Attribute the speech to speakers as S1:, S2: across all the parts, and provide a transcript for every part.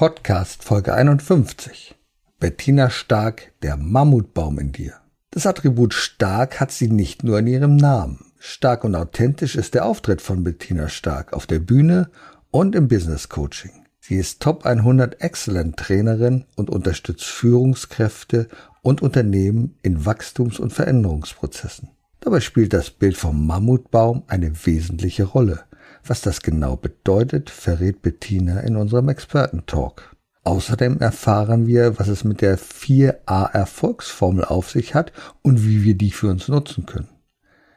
S1: Podcast Folge 51. Bettina Stark, der Mammutbaum in dir. Das Attribut stark hat sie nicht nur in ihrem Namen. Stark und authentisch ist der Auftritt von Bettina Stark auf der Bühne und im Business Coaching. Sie ist Top 100 Excellent Trainerin und unterstützt Führungskräfte und Unternehmen in Wachstums- und Veränderungsprozessen. Dabei spielt das Bild vom Mammutbaum eine wesentliche Rolle. Was das genau bedeutet, verrät Bettina in unserem Experten-Talk. Außerdem erfahren wir, was es mit der 4a Erfolgsformel auf sich hat und wie wir die für uns nutzen können.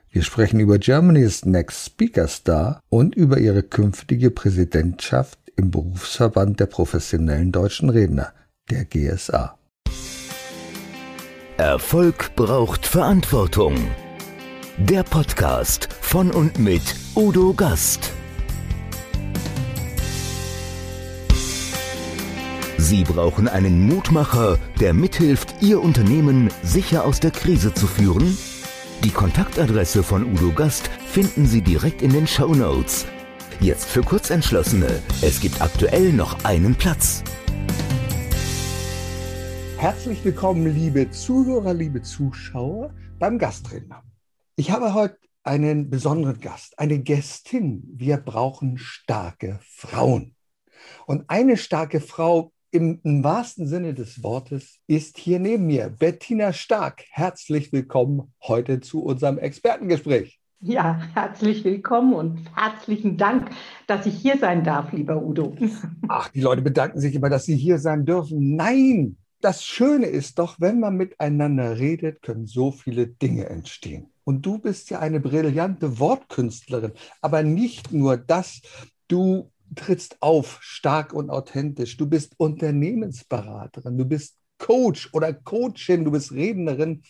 S1: Wir sprechen über Germany's Next Speaker Star und über ihre künftige Präsidentschaft im Berufsverband der professionellen deutschen Redner, der GSA.
S2: Erfolg braucht Verantwortung. Der Podcast von und mit Udo Gast. Sie brauchen einen Mutmacher, der mithilft, Ihr Unternehmen sicher aus der Krise zu führen? Die Kontaktadresse von Udo Gast finden Sie direkt in den Show Notes. Jetzt für Kurzentschlossene. Es gibt aktuell noch einen Platz.
S1: Herzlich willkommen, liebe Zuhörer, liebe Zuschauer, beim Gastredner. Ich habe heute einen besonderen Gast, eine Gästin. Wir brauchen starke Frauen. Und eine starke Frau im, im, wahrsten Sinne des Wortes ist hier neben mir Bettina Stark. Herzlich willkommen heute zu unserem Expertengespräch.
S3: Ja, herzlich willkommen und herzlichen Dank, dass ich hier sein darf, lieber Udo.
S1: Ach, die Leute bedanken sich immer, dass sie hier sein dürfen. Nein, das Schöne ist doch, wenn man miteinander redet, können so viele Dinge entstehen. Und du bist ja eine brillante Wortkünstlerin. Aber nicht nur das, du trittst auf stark und authentisch. Du bist Unternehmensberaterin, du bist Coach oder Coachin, du bist Rednerin.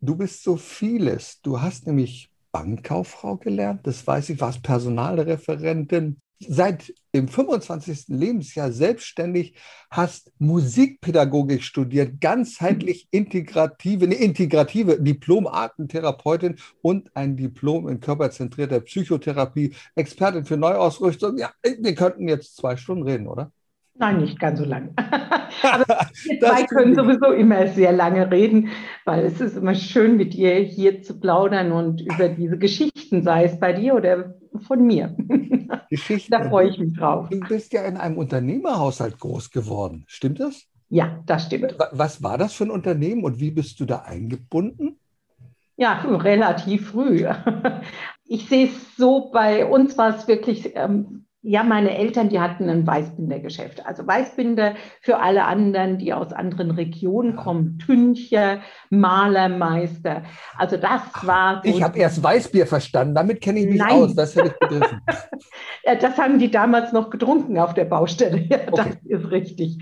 S1: Du bist so vieles. Du hast nämlich Bankkauffrau gelernt, das weiß ich, warst Personalreferentin, seit dem 25. Lebensjahr selbstständig, hast Musikpädagogik studiert, ganzheitlich integrative, eine integrative Diplom-Artentherapeutin und ein Diplom in körperzentrierter Psychotherapie, Expertin für Neuausrüstung. Ja, wir könnten jetzt zwei Stunden reden, oder?
S3: Nein, nicht ganz so lang. Aber wir zwei können sowieso immer sehr lange reden, weil es ist immer schön, mit dir hier zu plaudern und über diese Geschichten, sei es bei dir oder von mir.
S1: Geschichten. da freue ich mich drauf. Du bist ja in einem Unternehmerhaushalt groß geworden. Stimmt das?
S3: Ja, das stimmt.
S1: Was war das für ein Unternehmen und wie bist du da eingebunden?
S3: Ja, relativ früh. Ich sehe es so, bei uns war es wirklich ähm, ja, meine Eltern, die hatten ein Weißbindergeschäft. Also Weißbinder für alle anderen, die aus anderen Regionen kommen. Tüncher, Malermeister. Also das war.
S1: So ich habe erst Weißbier verstanden. Damit kenne ich mich Nein. aus. Das hätte ich begriffen.
S3: ja, das haben die damals noch getrunken auf der Baustelle. Ja, okay. Das ist richtig.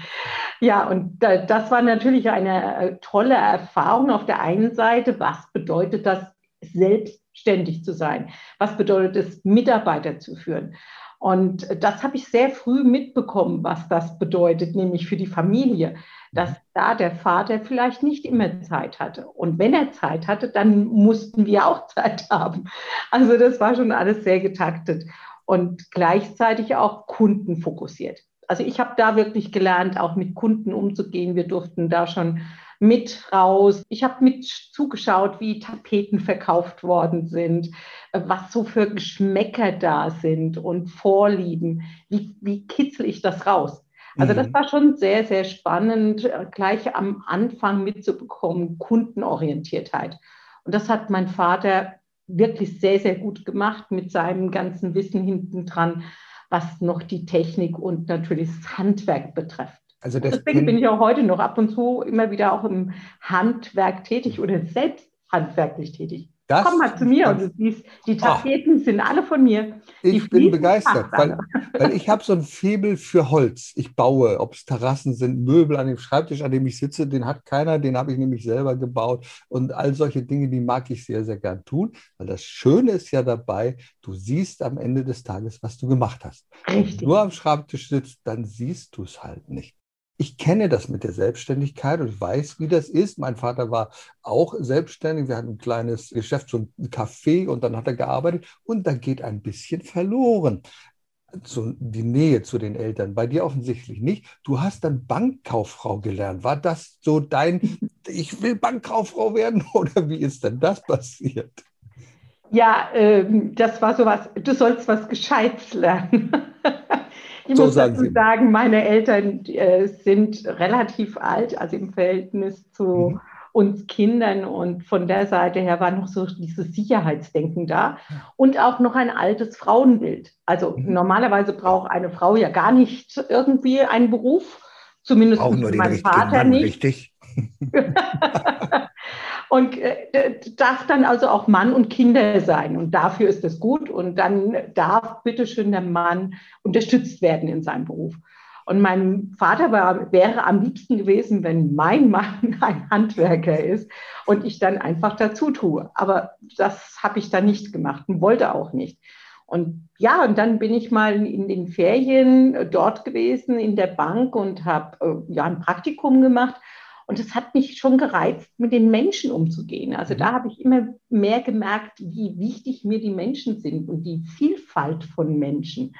S3: Ja, und das war natürlich eine äh, tolle Erfahrung auf der einen Seite. Was bedeutet das, selbstständig zu sein? Was bedeutet es, Mitarbeiter zu führen? Und das habe ich sehr früh mitbekommen, was das bedeutet, nämlich für die Familie, dass mhm. da der Vater vielleicht nicht immer Zeit hatte. Und wenn er Zeit hatte, dann mussten wir auch Zeit haben. Also das war schon alles sehr getaktet und gleichzeitig auch kundenfokussiert. Also ich habe da wirklich gelernt, auch mit Kunden umzugehen. Wir durften da schon mit raus. Ich habe mit zugeschaut, wie Tapeten verkauft worden sind, äh, was so für Geschmäcker da sind und Vorlieben. Wie, wie kitzel ich das raus? Also das mhm. war schon sehr, sehr spannend, äh, gleich am Anfang mitzubekommen, Kundenorientiertheit. Und das hat mein Vater wirklich sehr, sehr gut gemacht mit seinem ganzen Wissen hinten dran, was noch die Technik und natürlich das Handwerk betrifft. Also Deswegen bin ich auch heute noch ab und zu immer wieder auch im Handwerk tätig oder selbst handwerklich tätig. Das, Komm mal zu mir und du siehst, die ah. Tapeten oh, sind alle von mir.
S1: Ich bin begeistert, weil, weil, ich habe so ein Febel für Holz. Ich baue, ob es Terrassen sind, Möbel an dem Schreibtisch, an dem ich sitze, den hat keiner, den habe ich nämlich selber gebaut. Und all solche Dinge, die mag ich sehr, sehr gern tun, weil das Schöne ist ja dabei, du siehst am Ende des Tages, was du gemacht hast. Richtig. Wenn du nur am Schreibtisch sitzt, dann siehst du es halt nicht ich kenne das mit der Selbstständigkeit und weiß, wie das ist. Mein Vater war auch selbstständig. Wir hatten ein kleines Geschäft, so ein Café und dann hat er gearbeitet und da geht ein bisschen verloren. zu, die Nähe zu den Eltern. Bei dir offensichtlich nicht. Du hast dann Bankkauffrau gelernt. War das so dein, ich will Bankkauffrau werden oder wie ist denn das passiert?
S3: Ja, äh, das war sowas, du sollst was Gescheites lernen. ich so muss sagen dazu sagen, meine Eltern äh, sind relativ alt, also im Verhältnis zu mhm uns Kindern. Und von der Seite her war noch so dieses Sicherheitsdenken da und auch noch ein altes Frauenbild. Also mhm. normalerweise braucht eine Frau ja gar nicht irgendwie einen Beruf, zumindest
S1: auch nur mein Vater Mann, nicht. Richtig.
S3: und äh, darf dann also auch Mann und Kinder sein. Und dafür ist es gut. Und dann darf bitteschön der Mann unterstützt werden in seinem Beruf. Und mein Vater war, wäre am liebsten gewesen, wenn mein Mann ein Handwerker ist und ich dann einfach dazu tue. Aber das habe ich dann nicht gemacht und wollte auch nicht. Und ja, und dann bin ich mal in den Ferien dort gewesen in der Bank und habe äh, ja ein Praktikum gemacht. Und es hat mich schon gereizt, mit den Menschen umzugehen. Also da mhm. habe ich immer mehr gemerkt, wie wichtig mir die Menschen sind und die Vielfalt von Menschen.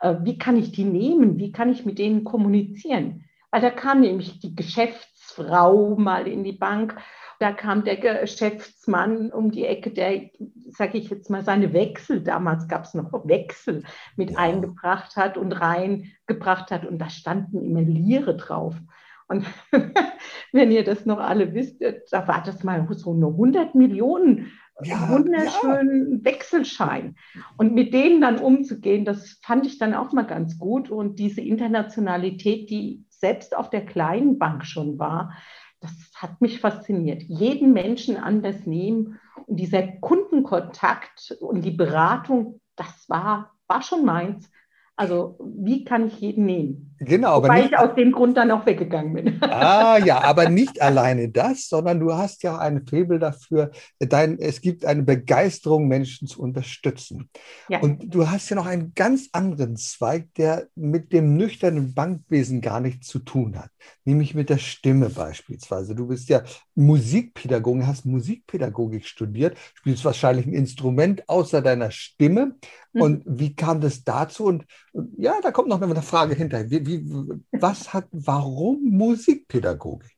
S3: Äh, wie kann ich die nehmen? Wie kann ich mit denen kommunizieren? Weil da kam nämlich die Geschäftsfrau mal in die Bank, da kam der Geschäftsmann um die Ecke, der, sage ich jetzt mal, seine Wechsel, damals gab es noch Wechsel, mit ja. eingebracht hat und reingebracht hat. Und da standen immer Liere drauf. Und wenn ihr das noch alle wisst, da war das mal so eine 100 Millionen ja, wunderschönen ja. Wechselschein. Und mit denen dann umzugehen, das fand ich dann auch mal ganz gut. Und diese Internationalität, die selbst auf der kleinen Bank schon war, das hat mich fasziniert. Jeden Menschen anders nehmen und dieser Kundenkontakt und die Beratung, das war, war schon meins. Also wie kann ich jeden nehmen?
S1: Genau,
S3: aber Wobei nicht, ich aus dem Grund dann auch weggegangen bin.
S1: Ah ja, aber nicht alleine das, sondern du hast ja ein Faible dafür, dein, es gibt eine Begeisterung, Menschen zu unterstützen. Ja. Und du hast ja noch einen ganz anderen Zweig, der mit dem nüchternen Bankwesen gar nichts zu tun hat, nämlich mit der Stimme beispielsweise. Du bist ja Musikpädagogin, hast Musikpädagogik studiert, spielst wahrscheinlich ein Instrument außer deiner Stimme. Mhm. Und wie kam das dazu? Und ja, da kommt noch eine Frage hinterher. Wie, wie, was hat, warum Musikpädagogik?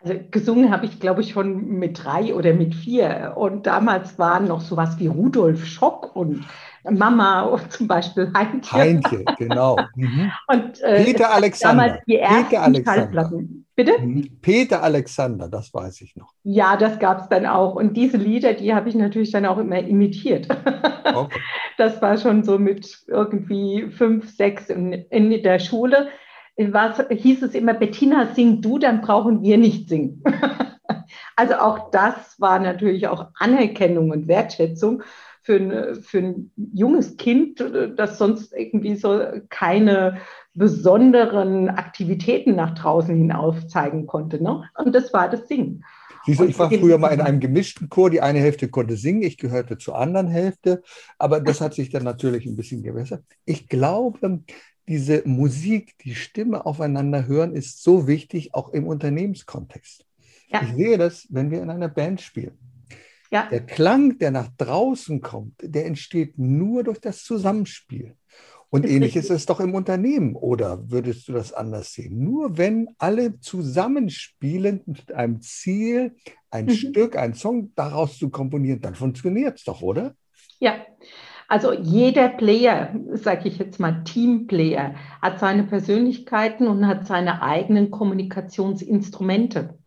S3: Also gesungen habe ich, glaube ich, schon mit drei oder mit vier. Und damals waren noch sowas wie Rudolf Schock und Mama zum Beispiel
S1: Heintje. Heintje, genau.
S3: Mhm. Und,
S1: äh, Peter Alexander.
S3: Damals die ersten Peter Alexander.
S1: Bitte? Mhm. Peter Alexander, das weiß ich noch.
S3: Ja, das gab es dann auch. Und diese Lieder, die habe ich natürlich dann auch immer imitiert. Okay. Das war schon so mit irgendwie fünf, sechs in, in der Schule. Was, hieß es immer, Bettina, sing du, dann brauchen wir nicht singen. Also auch das war natürlich auch Anerkennung und Wertschätzung für ein, für ein junges Kind, das sonst irgendwie so keine besonderen Aktivitäten nach draußen hinaus zeigen konnte. Ne? Und das war das Singen.
S1: Siehst du, ich war früher mal in einem gemischten Chor. Die eine Hälfte konnte singen, ich gehörte zur anderen Hälfte. Aber das hat sich dann natürlich ein bisschen gewässert. Ich glaube, diese Musik, die Stimme aufeinander hören, ist so wichtig, auch im Unternehmenskontext. Ja. Ich sehe das, wenn wir in einer Band spielen. Ja. Der Klang, der nach draußen kommt, der entsteht nur durch das Zusammenspiel. Und ähnlich ist es doch im Unternehmen. Oder würdest du das anders sehen? Nur wenn alle zusammenspielen mit einem Ziel, ein mhm. Stück, ein Song daraus zu komponieren, dann funktioniert es doch, oder?
S3: Ja. Also jeder Player, sage ich jetzt mal Teamplayer, hat seine Persönlichkeiten und hat seine eigenen Kommunikationsinstrumente.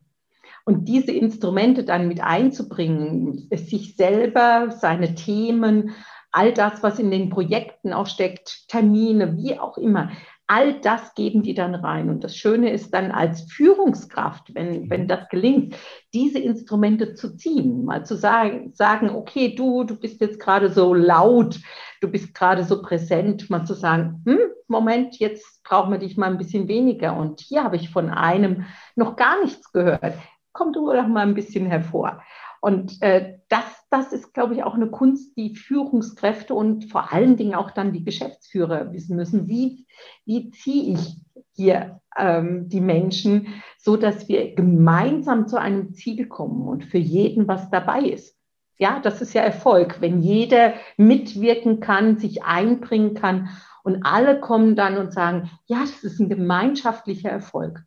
S3: Und diese Instrumente dann mit einzubringen, sich selber, seine Themen, all das, was in den Projekten auch steckt, Termine, wie auch immer, all das geben die dann rein. Und das Schöne ist dann als Führungskraft, wenn, wenn das gelingt, diese Instrumente zu ziehen, mal zu sagen, sagen, okay, du, du bist jetzt gerade so laut, du bist gerade so präsent, mal zu sagen, hm, Moment, jetzt brauchen wir dich mal ein bisschen weniger. Und hier habe ich von einem noch gar nichts gehört komm du doch mal ein bisschen hervor. Und äh, das, das ist, glaube ich, auch eine Kunst, die Führungskräfte und vor allen Dingen auch dann die Geschäftsführer wissen müssen. Wie, wie ziehe ich hier ähm, die Menschen, so dass wir gemeinsam zu einem Ziel kommen und für jeden was dabei ist. Ja, das ist ja Erfolg, wenn jeder mitwirken kann, sich einbringen kann und alle kommen dann und sagen, ja, das ist ein gemeinschaftlicher Erfolg.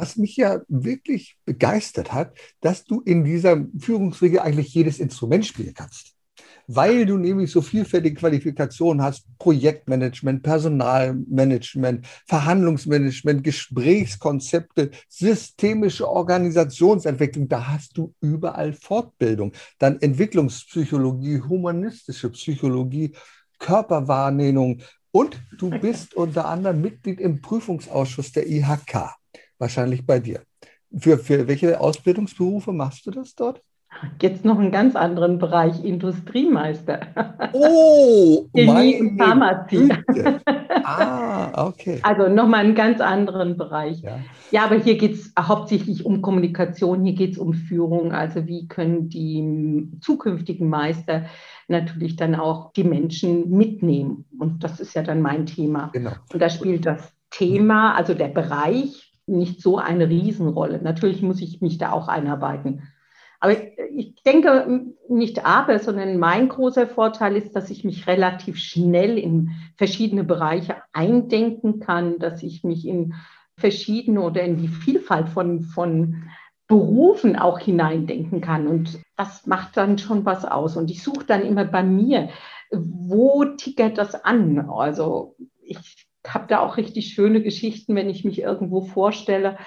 S1: Was mich ja wirklich begeistert hat, dass du in dieser Führungsregel eigentlich jedes Instrument spielen kannst. Weil du nämlich so vielfältige Qualifikationen hast, Projektmanagement, Personalmanagement, Verhandlungsmanagement, Gesprächskonzepte, systemische Organisationsentwicklung, da hast du überall Fortbildung. Dann Entwicklungspsychologie, humanistische Psychologie, Körperwahrnehmung. Und du bist unter anderem Mitglied im Prüfungsausschuss der IHK, wahrscheinlich bei dir. Für, für welche Ausbildungsberufe machst du das dort?
S3: Jetzt noch einen ganz anderen Bereich, Industriemeister.
S1: Oh,
S3: Chemie und Pharmazie.
S1: Ah, okay.
S3: Also nochmal einen ganz anderen Bereich.
S1: Ja,
S3: ja aber hier geht es hauptsächlich um Kommunikation, hier geht es um Führung. Also wie können die zukünftigen Meister natürlich dann auch die Menschen mitnehmen. Und das ist ja dann mein Thema.
S1: Genau.
S3: Und da spielt das Thema, also der Bereich, nicht so eine Riesenrolle. Natürlich muss ich mich da auch einarbeiten. Aber ich denke nicht aber, sondern mein großer Vorteil ist, dass ich mich relativ schnell in verschiedene Bereiche eindenken kann, dass ich mich in verschiedene oder in die Vielfalt von, von Berufen auch hineindenken kann. Und das macht dann schon was aus. Und ich suche dann immer bei mir, wo tickert das an? Also ich habe da auch richtig schöne Geschichten, wenn ich mich irgendwo vorstelle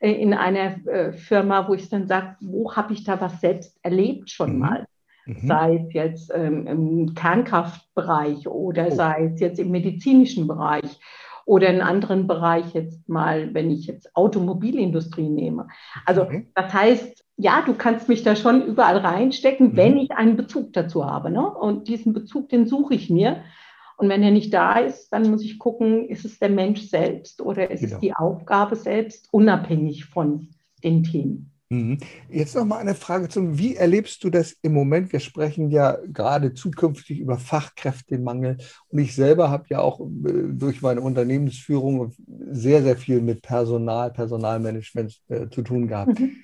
S3: äh, in einer äh, Firma, wo ich dann sage, wo habe ich da was selbst erlebt schon mhm. mal? Mhm. Sei es jetzt ähm, im Kernkraftbereich oder oh. sei es jetzt im medizinischen Bereich oder in anderen Bereich jetzt mal, wenn ich jetzt Automobilindustrie nehme. Also okay. das heißt, ja, du kannst mich da schon überall reinstecken, mhm. wenn ich einen Bezug dazu habe. Ne? Und diesen Bezug, den suche ich mir. Und wenn er nicht da ist, dann muss ich gucken, ist es der Mensch selbst oder ist genau. es die Aufgabe selbst, unabhängig von den Themen.
S1: Mhm. Jetzt noch mal eine Frage zum, wie erlebst du das im Moment? Wir sprechen ja gerade zukünftig über Fachkräftemangel und ich selber habe ja auch äh, durch meine Unternehmensführung sehr, sehr viel mit Personal, Personalmanagement äh, zu tun gehabt. Mhm.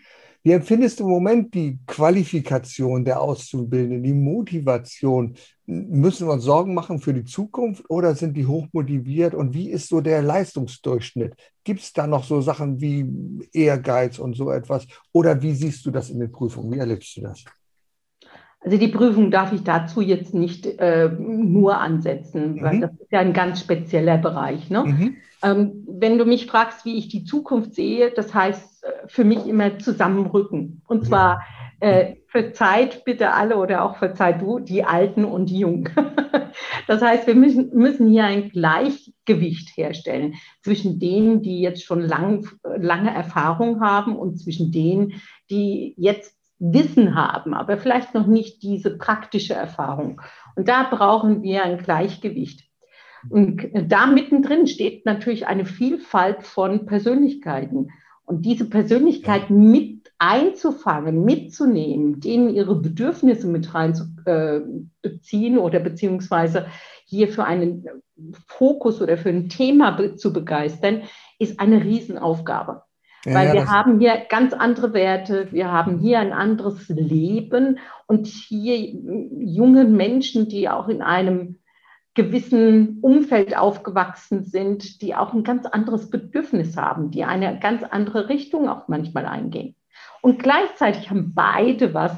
S1: Wie empfindest du im Moment die Qualifikation der Auszubildenden, die Motivation? Müssen wir uns Sorgen machen für die Zukunft oder sind die hochmotiviert? Und wie ist so der Leistungsdurchschnitt? Gibt es da noch so Sachen wie Ehrgeiz und so etwas? Oder wie siehst du das in den Prüfungen? Wie erlebst du das?
S3: Also die Prüfung darf ich dazu jetzt nicht äh, nur ansetzen, weil mhm. das ist ja ein ganz spezieller Bereich. Ne? Mhm. Ähm, wenn du mich fragst, wie ich die Zukunft sehe, das heißt äh, für mich immer zusammenrücken. Und mhm. zwar äh, verzeiht bitte alle oder auch verzeiht du, die Alten und die Jungen. das heißt, wir müssen, müssen hier ein Gleichgewicht herstellen zwischen denen, die jetzt schon lang, lange Erfahrung haben und zwischen denen, die jetzt Wissen haben, aber vielleicht noch nicht diese praktische Erfahrung. Und da brauchen wir ein Gleichgewicht. Und da mittendrin steht natürlich eine Vielfalt von Persönlichkeiten. Und diese Persönlichkeiten mit einzufangen, mitzunehmen, denen ihre Bedürfnisse mit reinzubeziehen oder beziehungsweise hier für einen Fokus oder für ein Thema zu begeistern, ist eine Riesenaufgabe. Weil ja, wir haben hier ganz andere Werte, wir haben hier ein anderes Leben und hier junge Menschen, die auch in einem gewissen Umfeld aufgewachsen sind, die auch ein ganz anderes Bedürfnis haben, die eine ganz andere Richtung auch manchmal eingehen. Und gleichzeitig haben beide was,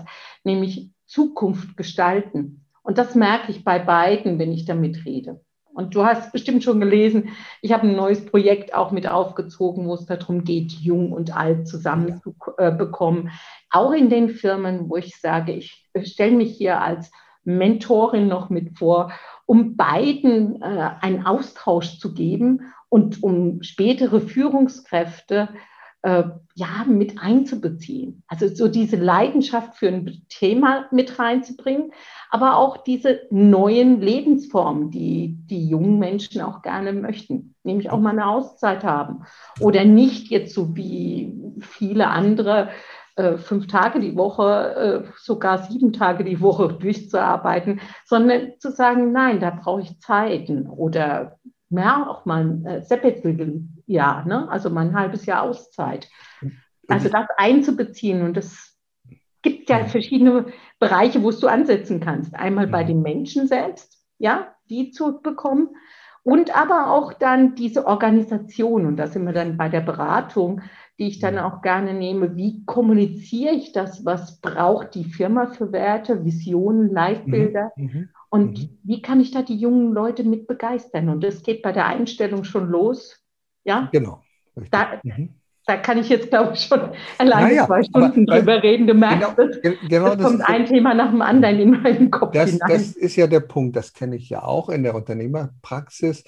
S3: nämlich Zukunft gestalten. Und das merke ich bei beiden, wenn ich damit rede. Und du hast bestimmt schon gelesen, ich habe ein neues Projekt auch mit aufgezogen, wo es darum geht, jung und alt zusammen zu äh, bekommen. Auch in den Firmen, wo ich sage, ich stelle mich hier als Mentorin noch mit vor, um beiden äh, einen Austausch zu geben und um spätere Führungskräfte äh, ja, mit einzubeziehen. Also so diese Leidenschaft für ein Thema mit reinzubringen, aber auch diese neuen Lebensformen, die die jungen Menschen auch gerne möchten, nämlich auch mal eine Auszeit haben oder nicht jetzt so wie viele andere äh, fünf Tage die Woche, äh, sogar sieben Tage die Woche durchzuarbeiten, sondern zu sagen, nein, da brauche ich Zeiten oder ja, auch mal ein äh, Sabbatical-Jahr, ne? also mal ein halbes Jahr Auszeit. Also das einzubeziehen und das gibt ja verschiedene Bereiche, wo du ansetzen kannst. Einmal bei den Menschen selbst, ja, die zu bekommen. Und aber auch dann diese Organisation, und da sind wir dann bei der Beratung, die ich dann auch gerne nehme. Wie kommuniziere ich das? Was braucht die Firma für Werte, Visionen, Leitbilder? Mhm. Und mhm. wie kann ich da die jungen Leute mit begeistern? Und das geht bei der Einstellung schon los. Ja,
S1: genau.
S3: Da, mhm. da, kann ich jetzt, glaube ich, schon alleine naja, zwei Stunden aber, drüber reden. Du merkst, genau, das, genau das kommt das, ein Thema nach dem anderen in meinen Kopf
S1: das,
S3: hinein.
S1: Das ist ja der Punkt, das kenne ich ja auch in der Unternehmerpraxis.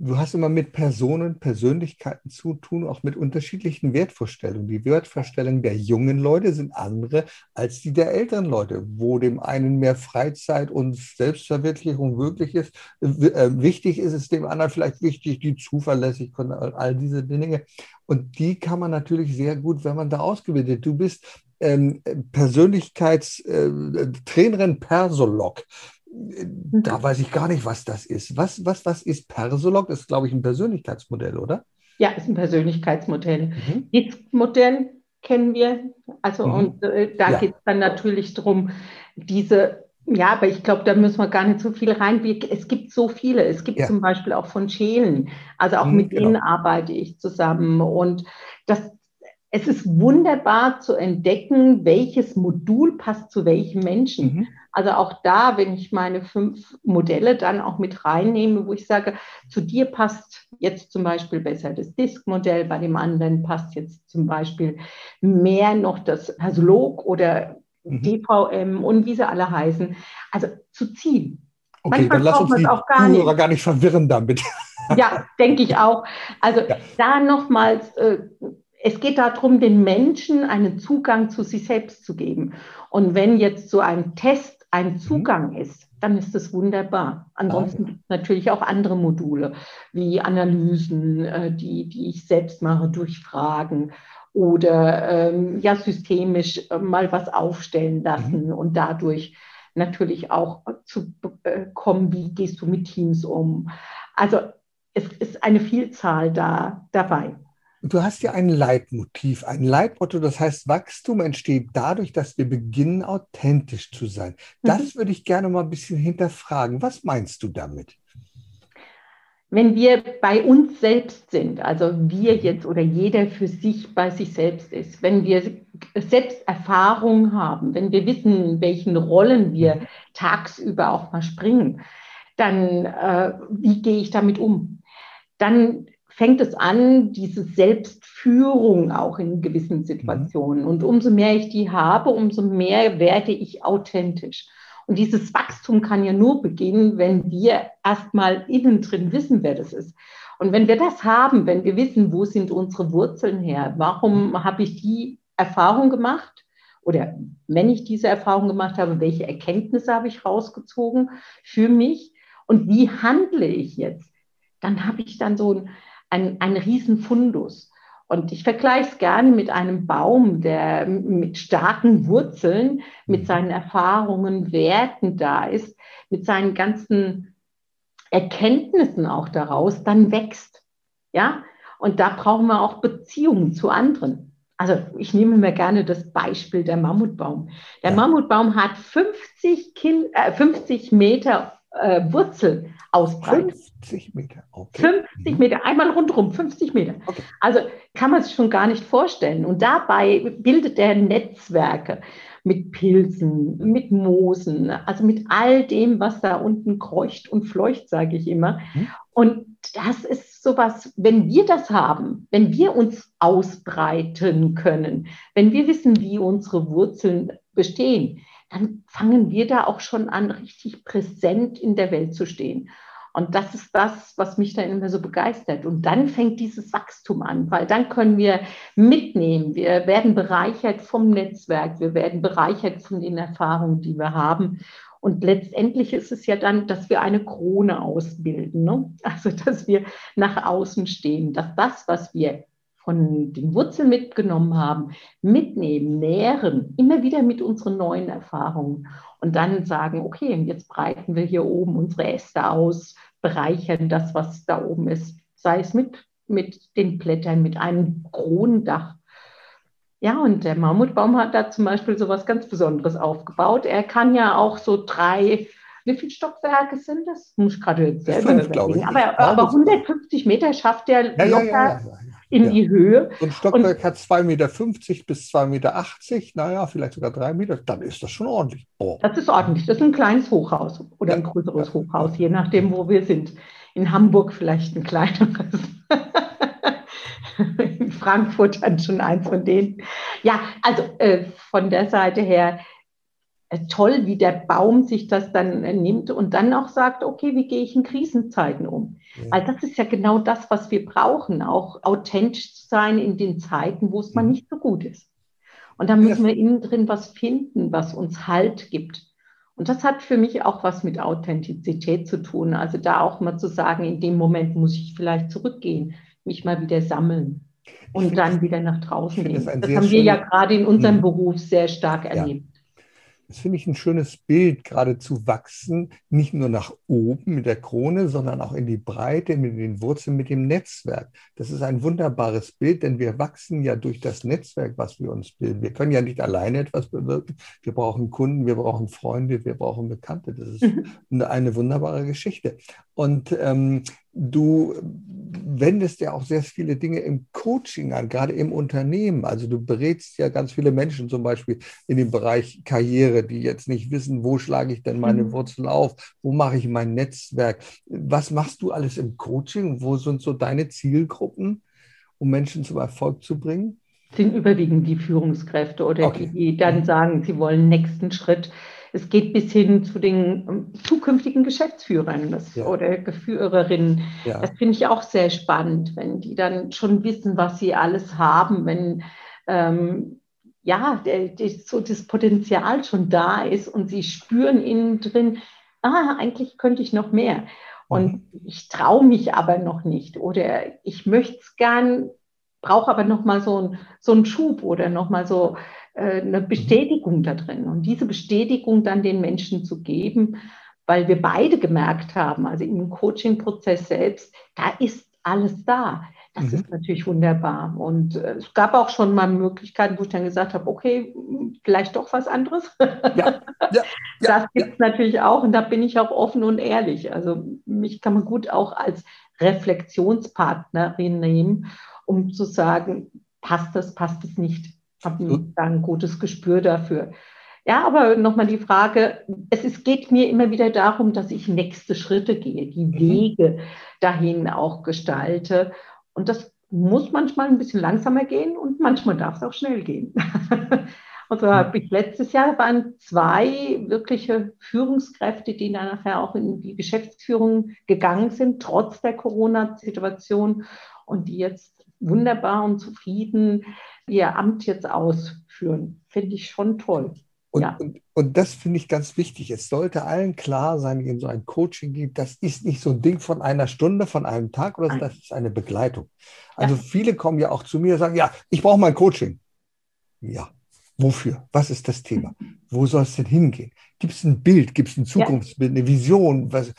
S1: Du hast immer mit Personen, Persönlichkeiten zu tun, auch mit unterschiedlichen Wertvorstellungen. Die Wertvorstellungen der jungen Leute sind andere als die der älteren Leute, wo dem einen mehr Freizeit und Selbstverwirklichung möglich ist. Äh, wichtig ist es dem anderen vielleicht wichtig, die Zuverlässigkeit, all diese Dinge. Und die kann man natürlich sehr gut, wenn man da ausgebildet. Du bist ähm, Persönlichkeitstrainerin äh, Persolog. Mhm. Da weiß ich gar nicht, was das ist. Was, was, was ist Persolog? Das ist, glaube ich, ein Persönlichkeitsmodell, oder?
S3: Ja, ist ein Persönlichkeitsmodell. Mhm. DISC-Modell kennen wir. Also, mhm. und äh, da ja. geht es dann natürlich darum, diese, ja, aber ich glaube, da müssen wir gar nicht so viel rein. Es gibt so viele. Es gibt ja. zum Beispiel auch von Schälen. Also auch mhm, mit genau. denen arbeite ich zusammen. Und das, es ist wunderbar zu entdecken, welches Modul passt zu welchem Menschen. Mhm. Also auch da, wenn ich meine fünf Modelle dann auch mit reinnehme, wo ich sage, zu dir passt jetzt zum Beispiel besser das Disk-Modell, bei dem anderen passt jetzt zum Beispiel mehr noch das Persolog oder mhm. DVM und wie sie alle heißen. Also zu ziehen.
S1: Okay, Manchmal dann lass uns die auch gar nicht. gar nicht verwirren damit.
S3: Ja, denke ich auch. Also ja. da nochmals, äh, es geht darum, den Menschen einen Zugang zu sich selbst zu geben. Und wenn jetzt so ein Test ein mhm. Zugang ist, dann ist das wunderbar. Ansonsten gibt es natürlich auch andere Module, wie Analysen, äh, die, die ich selbst mache durch Fragen oder ähm, ja systemisch äh, mal was aufstellen lassen mhm. und dadurch natürlich auch zu äh, kommen, wie gehst du mit Teams um. Also es ist eine Vielzahl da dabei.
S1: Du hast ja ein Leitmotiv, ein Leitmotto, das heißt, Wachstum entsteht dadurch, dass wir beginnen, authentisch zu sein. Das mhm. würde ich gerne mal ein bisschen hinterfragen. Was meinst du damit?
S3: Wenn wir bei uns selbst sind, also wir jetzt oder jeder für sich bei sich selbst ist, wenn wir selbst Erfahrung haben, wenn wir wissen, welchen Rollen wir mhm. tagsüber auch mal springen, dann äh, wie gehe ich damit um? Dann fängt es an, diese Selbstführung auch in gewissen Situationen. Und umso mehr ich die habe, umso mehr werde ich authentisch. Und dieses Wachstum kann ja nur beginnen, wenn wir erstmal innen drin wissen, wer das ist. Und wenn wir das haben, wenn wir wissen, wo sind unsere Wurzeln her, warum habe ich die Erfahrung gemacht oder wenn ich diese Erfahrung gemacht habe, welche Erkenntnisse habe ich rausgezogen für mich und wie handle ich jetzt, dann habe ich dann so ein, ein, ein Riesenfundus. Und ich vergleiche es gerne mit einem Baum, der mit starken Wurzeln, mit mhm. seinen Erfahrungen, Werten da ist, mit seinen ganzen Erkenntnissen auch daraus, dann wächst. Ja, und da brauchen wir auch Beziehungen zu anderen. Also ich nehme mir gerne das Beispiel der Mammutbaum. Der. Mammutbaum hat 50, Kil äh, 50 Meter äh, Wurzel ausbreitet.
S1: 50 Meter,
S3: okay. 50 mhm. Meter, einmal rundherum, 50 Meter. Okay. Also kann man sich schon gar nicht vorstellen. Und dabei bildet er Netzwerke mit Pilzen, mit Moosen, also mit all dem, was da unten kreucht und fleucht, sage ich immer. Mhm. Und das ist sowas, wenn wir das haben, wenn wir uns ausbreiten können, wenn wir wissen, wie unsere Wurzeln bestehen, dann fangen wir da auch schon an, richtig präsent in der Welt zu stehen. Und das ist das, was mich dann immer so begeistert. Und dann fängt dieses Wachstum an, weil dann können wir mitnehmen. Wir werden bereichert vom Netzwerk, wir werden bereichert von den Erfahrungen, die wir haben. Und letztendlich ist es ja dann, dass wir eine Krone ausbilden. Ne? Also, dass wir nach außen stehen, dass das, was wir von den Wurzeln mitgenommen haben, mitnehmen, nähren, immer wieder mit unseren neuen Erfahrungen und dann sagen, okay, jetzt breiten wir hier oben unsere Äste aus, bereichern das, was da oben ist, sei es mit, mit den Blättern, mit einem Kronendach. Ja, und der Mammutbaum hat da zum Beispiel so was ganz Besonderes aufgebaut. Er kann ja auch so drei, wie viele Stockwerke sind das? Muss ich gerade jetzt selber
S1: Fünf, glaube ich.
S3: Aber, aber 150 Meter schafft er
S1: Ja,
S3: locker
S1: ja, ja.
S3: In
S1: ja.
S3: die Höhe.
S1: So ein Stockwerk hat 2,50 Meter bis 2,80 Meter, naja, vielleicht sogar 3 Meter, dann ist das schon ordentlich. Oh.
S3: Das ist ordentlich. Das ist ein kleines Hochhaus oder ein
S1: Ja,
S3: größeres
S1: ja.
S3: Hochhaus, je nachdem, wo wir sind. In Hamburg vielleicht ein kleineres. In Frankfurt dann schon eins von denen. Ja, also äh, von der Seite her toll, wie der Baum sich das dann äh, nimmt und dann auch sagt, okay, wie gehe ich in Krisenzeiten um?
S1: Ja.
S3: Weil das ist ja genau das, was wir brauchen, auch authentisch zu sein in den Zeiten, wo es mal
S1: Mhm.
S3: nicht so gut ist. Und da müssen wir innen drin was finden, was uns Halt gibt. Und das hat für mich auch was mit Authentizität zu tun. Also da auch mal zu sagen, in dem Moment muss ich vielleicht zurückgehen, mich mal wieder sammeln und dann wieder nach draußen gehen.
S1: das
S3: Das haben wir ja
S1: schönes-
S3: gerade in unserem
S1: Mhm.
S3: Beruf sehr stark
S1: Ja. Das finde ich ein schönes Bild, gerade zu wachsen, nicht nur nach oben mit der Krone, sondern auch in die Breite, mit den Wurzeln, mit dem Netzwerk. Das ist ein wunderbares Bild, denn wir wachsen ja durch das Netzwerk, was wir uns bilden. Wir können ja nicht alleine etwas bewirken. Wir brauchen Kunden, wir brauchen Freunde, wir brauchen Bekannte. Das ist
S3: Mhm.
S1: eine wunderbare Geschichte. Und ähm, du wendest ja auch sehr viele Dinge im Coaching an, gerade im Unternehmen. Also du berätst ja ganz viele Menschen zum Beispiel in dem Bereich Karriere, die jetzt nicht wissen, wo schlage ich denn meine
S3: Mhm.
S1: Wurzeln auf, wo mache ich mein Netzwerk. Was machst du alles im Coaching? Wo sind so deine Zielgruppen, um Menschen zum Erfolg zu bringen?
S3: sind überwiegend die Führungskräfte oder
S1: Okay.
S3: die, die dann sagen, sie wollen nächsten Schritt. Es geht bis hin zu den ähm, zukünftigen Geschäftsführern das,
S1: Ja.
S3: oder Geführerinnen.
S1: Ja.
S3: Das finde ich auch sehr spannend, wenn die dann schon wissen, was sie alles haben, wenn ähm, ja, der, der, so das Potenzial schon da ist und sie spüren innen drin, ah, eigentlich könnte ich noch mehr. Und ich traue mich aber noch nicht oder ich möchte es gern, brauche aber noch mal so, ein, so einen Schub oder noch mal so äh, eine Bestätigung da drin. Und diese Bestätigung dann den Menschen zu geben, weil wir beide gemerkt haben, also im Coaching-Prozess selbst, da ist alles da. Das
S1: Mhm.
S3: ist natürlich wunderbar. Und äh, es gab auch schon mal Möglichkeiten, wo ich dann gesagt habe, okay, vielleicht doch was anderes.
S1: Ja, ja,
S3: das gibt es natürlich auch und da bin ich auch offen und ehrlich. Also mich kann man gut auch als Reflexionspartnerin nehmen, um zu sagen, passt das, passt es nicht. Ich habe
S1: Mhm.
S3: da ein gutes Gespür dafür. Ja, aber nochmal die Frage, es ist, geht mir immer wieder darum, dass ich nächste Schritte gehe, die
S1: Mhm.
S3: Wege dahin auch gestalte. Und das muss manchmal ein bisschen langsamer gehen und manchmal darf es auch schnell gehen. Und so habe ich letztes Jahr waren zwei wirkliche Führungskräfte, die dann nachher auch in die Geschäftsführung gegangen sind, trotz der Corona-Situation und die jetzt wunderbar und zufrieden ihr Amt jetzt ausführen. Finde ich schon toll.
S1: Und,
S3: Ja.
S1: und, und das finde ich ganz wichtig. Es sollte allen klar sein, wenn es so ein Coaching gibt, das ist nicht so ein Ding von einer Stunde, von einem Tag oder so, das ist eine Begleitung. Also
S3: Ja.
S1: viele kommen ja auch zu mir und sagen, ja, ich brauche mal ein Coaching. Ja, wofür? Was ist das Thema? Wo soll es denn hingehen? Gibt es ein Bild? Gibt es ein Zukunftsbild, eine Vision? Was,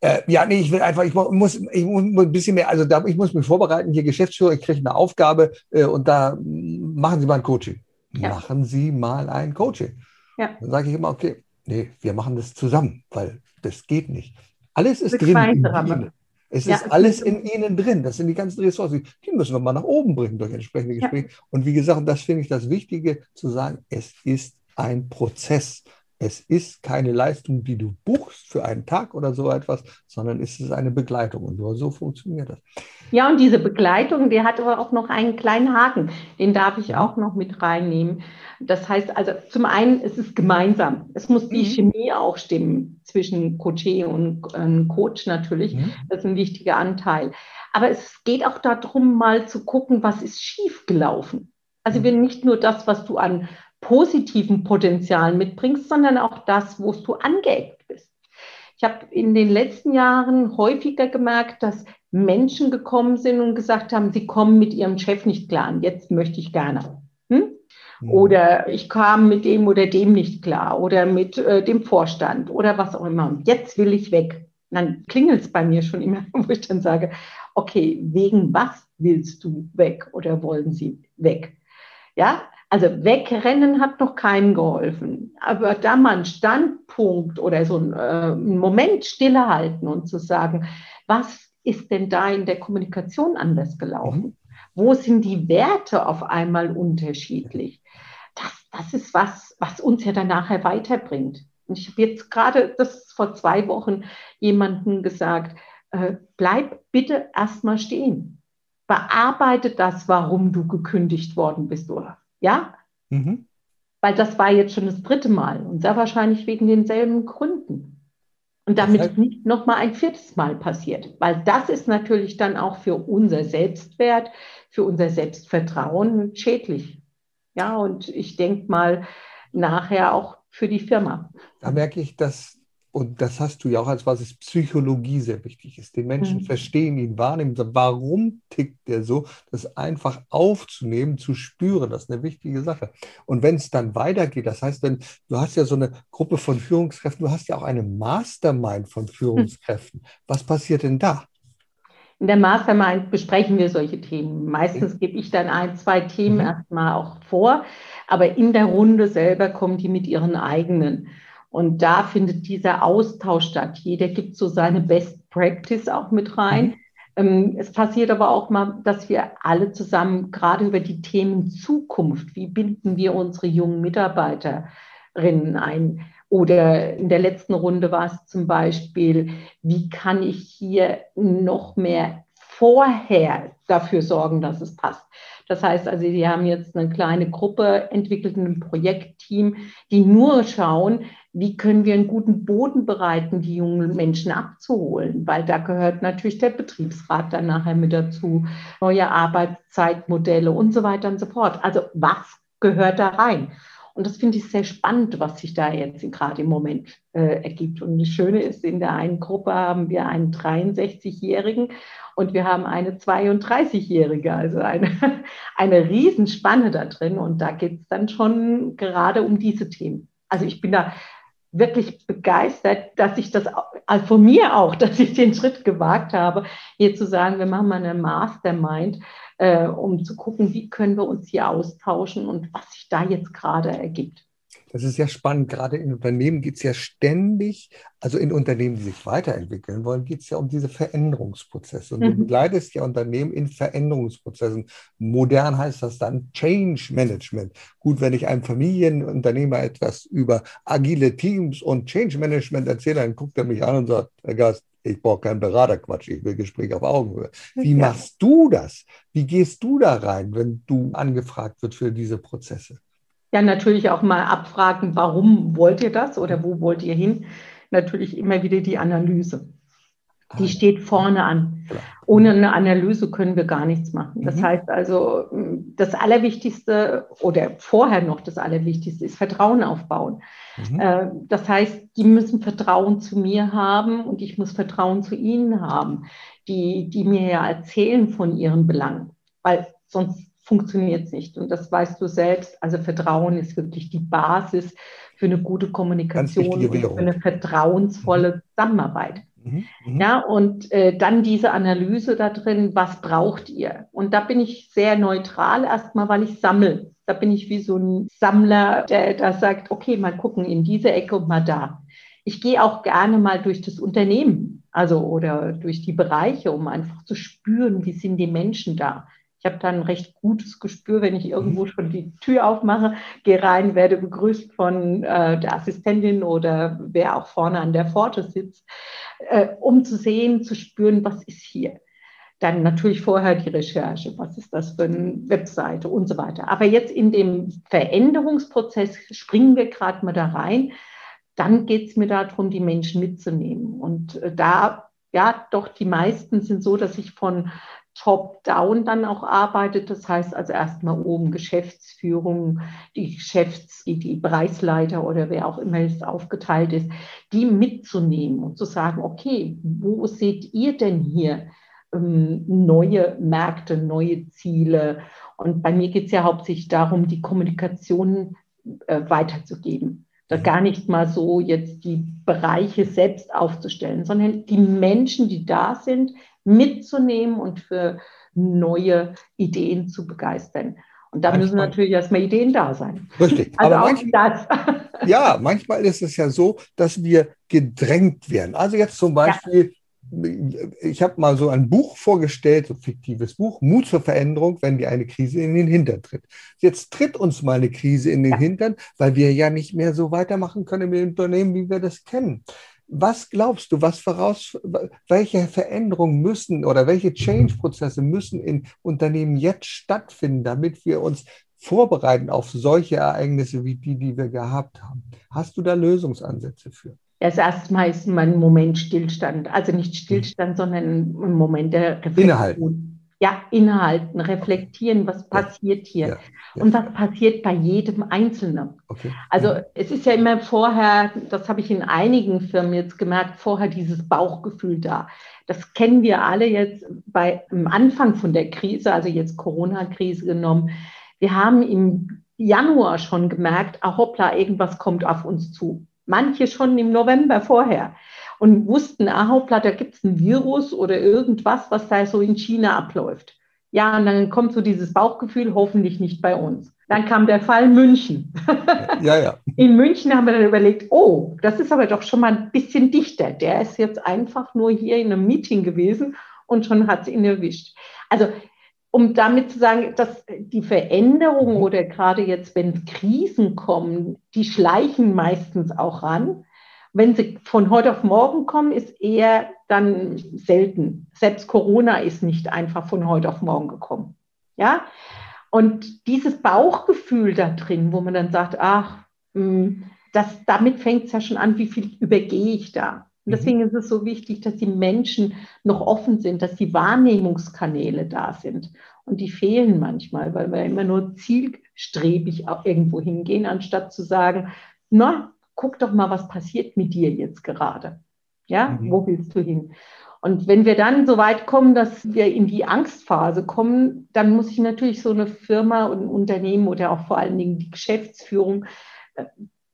S1: äh, ja, nee, ich will einfach, ich mu- muss, ich muss ein bisschen mehr, also da, ich muss mich vorbereiten, hier Geschäftsführer, ich kriege eine Aufgabe äh, und da mm, machen Sie mal ein Coaching.
S3: Ja.
S1: Machen Sie mal ein Coaching.
S3: Ja.
S1: Dann sage ich immer, okay, nee, wir machen das zusammen, weil das geht nicht. Alles ist drin in
S3: Schweinsramme.
S1: Ihnen. Es
S3: Ja,
S1: ist
S3: es
S1: alles in Ihnen drin. Das sind die ganzen Ressourcen. Die müssen wir mal nach oben bringen durch entsprechende. Gespräche. Und wie gesagt, das finde ich das Wichtige, zu sagen, es ist ein Prozess. Es ist keine Leistung, die du buchst für einen Tag oder so etwas, sondern es ist eine Begleitung. Und nur so funktioniert das.
S3: Ja, und diese Begleitung, die hat aber auch noch einen kleinen Haken. Den darf ich auch noch mit reinnehmen. Das heißt also, zum einen, es ist gemeinsam. Es muss die
S1: Mhm.
S3: Chemie auch stimmen zwischen Coachee und ähm, Coach natürlich.
S1: Mhm.
S3: Das ist ein wichtiger Anteil. Aber es geht auch darum, mal zu gucken, was ist schiefgelaufen. Also
S1: Mhm.
S3: wenn nicht nur das, was du an positiven Potenzialen mitbringst, sondern auch das, wo du angeeckt bist. Ich habe in den letzten Jahren häufiger gemerkt, dass Menschen gekommen sind und gesagt haben, sie kommen mit ihrem Chef nicht klar. Und jetzt möchte ich gerne. Hm?
S1: Mhm.
S3: Oder ich kam mit dem oder dem nicht klar oder mit äh, dem Vorstand oder was auch immer. Und jetzt will ich weg. Und dann klingelt es bei mir schon immer, wo ich dann sage, okay, wegen was willst du weg oder wollen sie weg? Ja, Also wegrennen hat noch keinem geholfen. Aber da mal einen Standpunkt oder so einen, äh, einen Moment stillehalten und zu sagen, was ist denn da in der Kommunikation anders gelaufen? Mhm. Wo sind die Werte auf einmal unterschiedlich? Das, das ist was, was uns ja dann nachher weiterbringt. Und ich habe jetzt gerade das vor zwei Wochen jemandem gesagt, äh, bleib bitte erstmal stehen. Bearbeite das, warum du gekündigt worden bist, oder? Ja? Mhm. Weil das war jetzt schon das dritte Mal und sehr wahrscheinlich wegen denselben Gründen. Und damit das heißt, nicht nochmal ein viertes Mal passiert. Weil das ist natürlich dann auch für unser Selbstwert, für unser Selbstvertrauen schädlich. Ja, und ich denke mal nachher auch für die Firma.
S1: Da merke ich, dass und das hast du ja auch als was Psychologie sehr wichtig ist. Den Menschen mhm. verstehen, ihn wahrnehmen, warum tickt der so, das einfach aufzunehmen, zu spüren, das ist eine wichtige Sache. Und wenn es dann weitergeht, das heißt, wenn du hast ja so eine Gruppe von Führungskräften, du hast ja auch eine Mastermind von Führungskräften. Mhm. Was passiert denn da?
S3: In der Mastermind besprechen wir solche Themen. Meistens gebe ich dann ein, zwei Themen mhm. erstmal auch vor, aber in der Runde selber kommen die mit ihren eigenen. Und da findet dieser Austausch statt. Jeder gibt so seine Best Practice auch mit rein. Mhm. Ähm, es passiert aber auch mal, dass wir alle zusammen gerade über die Themen Zukunft, wie binden wir unsere jungen Mitarbeiterinnen ein? Oder in der letzten Runde war es zum Beispiel, wie kann ich hier noch mehr vorher dafür sorgen, dass es passt? Das heißt also, Sie haben jetzt eine kleine Gruppe entwickelt, ein Projektteam, die nur schauen, wie können wir einen guten Boden bereiten, die jungen Menschen abzuholen, weil da gehört natürlich der Betriebsrat dann nachher mit dazu, neue Arbeitszeitmodelle und so weiter und so fort. Also was gehört da rein? Und das finde ich sehr spannend, was sich da jetzt gerade im Moment äh, ergibt. Und das Schöne ist, in der einen Gruppe haben wir einen 63-Jährigen und wir haben eine 32-Jährige, also eine, eine Riesenspanne da drin. Und da geht es dann schon gerade um diese Themen. Also ich bin da wirklich begeistert, dass ich das also von mir auch, dass ich den Schritt gewagt habe, hier zu sagen, wir machen mal eine Mastermind, äh, um zu gucken, wie können wir uns hier austauschen und was sich da jetzt gerade ergibt.
S1: Das ist ja spannend. Gerade in Unternehmen geht es ja ständig, also in Unternehmen, die sich weiterentwickeln wollen, geht es ja um diese Veränderungsprozesse. Und mhm. du begleitest ja Unternehmen in Veränderungsprozessen. Modern heißt das dann Change Management. Gut, wenn ich einem Familienunternehmer etwas über agile Teams und Change Management erzähle, dann guckt er mich an und sagt, Herr Gast, ich brauche keinen Beraterquatsch, ich will Gespräch auf Augenhöhe. Wie machst du das? Wie gehst du da rein, wenn du angefragt wird für diese Prozesse?
S3: Ja, natürlich auch mal abfragen, warum wollt ihr das oder wo wollt ihr hin? Natürlich immer wieder die Analyse. Die ah, steht vorne an. Ohne eine Analyse können wir gar nichts machen. Das mhm. heißt also, das Allerwichtigste oder vorher noch das Allerwichtigste ist Vertrauen aufbauen. Mhm. Äh, das heißt, die müssen Vertrauen zu mir haben und ich muss Vertrauen zu ihnen haben, die, die mir ja erzählen von ihren Belangen. Weil sonst funktioniert es nicht. Und das weißt du selbst. Also Vertrauen ist wirklich die Basis für eine gute Kommunikation und für eine vertrauensvolle mhm. Zusammenarbeit. Mhm. Mhm. Ja, und äh, dann diese Analyse da drin, was braucht ihr? Und da bin ich sehr neutral erstmal, weil ich sammle. Da bin ich wie so ein Sammler, der da sagt, okay, mal gucken in diese Ecke und mal da. Ich gehe auch gerne mal durch das Unternehmen, also oder durch die Bereiche, um einfach zu spüren, wie sind die Menschen da. Ich habe dann ein recht gutes Gespür, wenn ich irgendwo schon die Tür aufmache, gehe rein, werde begrüßt von äh, der Assistentin oder wer auch vorne an der Pforte sitzt, äh, um zu sehen, zu spüren, was ist hier. Dann natürlich vorher die Recherche, was ist das für eine Webseite und so weiter. Aber jetzt in dem Veränderungsprozess springen wir gerade mal da rein. Dann geht es mir darum, die Menschen mitzunehmen. Und äh, da, ja, doch die meisten sind so, dass ich von top-down dann auch arbeitet. Das heißt also erstmal oben Geschäftsführung, die Geschäfts-, die, die Bereichsleiter oder wer auch immer es aufgeteilt ist, die mitzunehmen und zu sagen, okay, wo seht ihr denn hier ähm, neue Märkte, neue Ziele? Und bei mir geht es ja hauptsächlich darum, die Kommunikation äh, weiterzugeben. Da gar nicht mal so jetzt die Bereiche selbst aufzustellen, sondern die Menschen, die da sind, mitzunehmen und für neue Ideen zu begeistern. Und da müssen natürlich erstmal Ideen da sein.
S1: Richtig.
S3: Also
S1: Aber
S3: auch
S1: manchmal,
S3: das.
S1: ja, manchmal ist es ja so, dass wir gedrängt werden. Also jetzt zum Beispiel, ich habe mal so ein Buch vorgestellt, so ein fiktives Buch, Mut zur Veränderung, wenn dir eine Krise in den Hintern tritt. Jetzt tritt uns mal eine Krise in den
S3: Ja.
S1: Hintern, weil wir ja nicht mehr so weitermachen können im Unternehmen, wie wir das kennen. Was glaubst du, was voraus, welche Veränderungen müssen oder welche Change-Prozesse müssen in Unternehmen jetzt stattfinden, damit wir uns vorbereiten auf solche Ereignisse wie die, die wir gehabt haben? Hast du da Lösungsansätze für?
S3: Das erste Mal ist mal ein Moment Stillstand. Also nicht Stillstand, sondern ein Moment der Reflexion.
S1: Innehalten.
S3: Ja, innehalten, reflektieren, was passiert hier.
S1: Ja, ja.
S3: Und was passiert bei jedem Einzelnen.
S1: Okay.
S3: Also es ist ja immer vorher, das habe ich in einigen Firmen jetzt gemerkt, vorher dieses Bauchgefühl da. Das kennen wir alle jetzt bei am Anfang von der Krise, also jetzt Corona-Krise genommen. Wir haben im Januar schon gemerkt, ah hoppla, irgendwas kommt auf uns zu. Manche schon im November vorher und wussten, ah hoppla, da gibt es ein Virus oder irgendwas, was da so in China abläuft. Ja, und dann kommt so dieses Bauchgefühl, hoffentlich nicht bei uns. Dann kam der Fall München.
S1: Ja, ja.
S3: In München haben wir dann überlegt, oh, das ist aber doch schon mal ein bisschen dichter. Der ist jetzt einfach nur hier in einem Meeting gewesen und schon hat es ihn erwischt. Also um damit zu sagen, dass die Veränderungen oder gerade jetzt, wenn Krisen kommen, die schleichen meistens auch ran. Wenn sie von heute auf morgen kommen, ist eher dann selten. Selbst Corona ist nicht einfach von heute auf morgen gekommen. Ja, und dieses Bauchgefühl da drin, wo man dann sagt, ach, mh, das, damit fängt es ja schon an, wie viel übergehe ich da. Und deswegen ist es so wichtig, dass die Menschen noch offen sind, dass die Wahrnehmungskanäle da sind. Und die fehlen manchmal, weil wir immer nur zielstrebig auch irgendwo hingehen, anstatt zu sagen, na, guck doch mal, was passiert mit dir jetzt gerade. Ja,
S1: Mhm.
S3: wo willst du hin? Und wenn wir dann so weit kommen, dass wir in die Angstphase kommen, dann muss ich natürlich so eine Firma und ein Unternehmen oder auch vor allen Dingen die Geschäftsführung, äh,